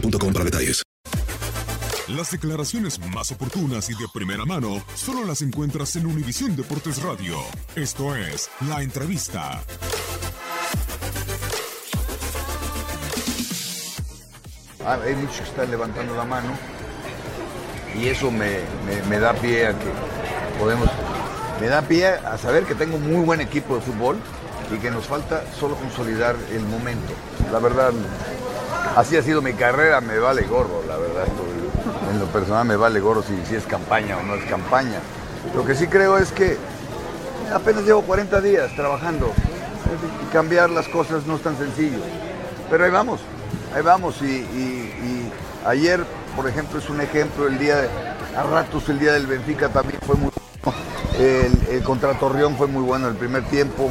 boostmobile.com para detalles. Las declaraciones más oportunas y de primera mano solo las encuentras en Univisión Deportes Radio. Esto es La Entrevista. Ah, hay muchos que están levantando la mano y eso me, me- me da pie a que podemos, me da pie a saber que tengo un muy buen equipo de fútbol y que nos falta solo consolidar el momento. La verdad, así ha sido mi carrera, me vale gorro, la verdad. En lo personal me vale gorro si, es campaña o no es campaña. Lo que sí creo es que apenas llevo 40 días trabajando y cambiar las cosas no es tan sencillo. Pero ahí vamos, ahí vamos. Y ayer, por ejemplo, es un ejemplo, el día, de- a ratos el día del Benfica también fue muy bueno. El, el contra Torreón fue muy bueno el primer tiempo.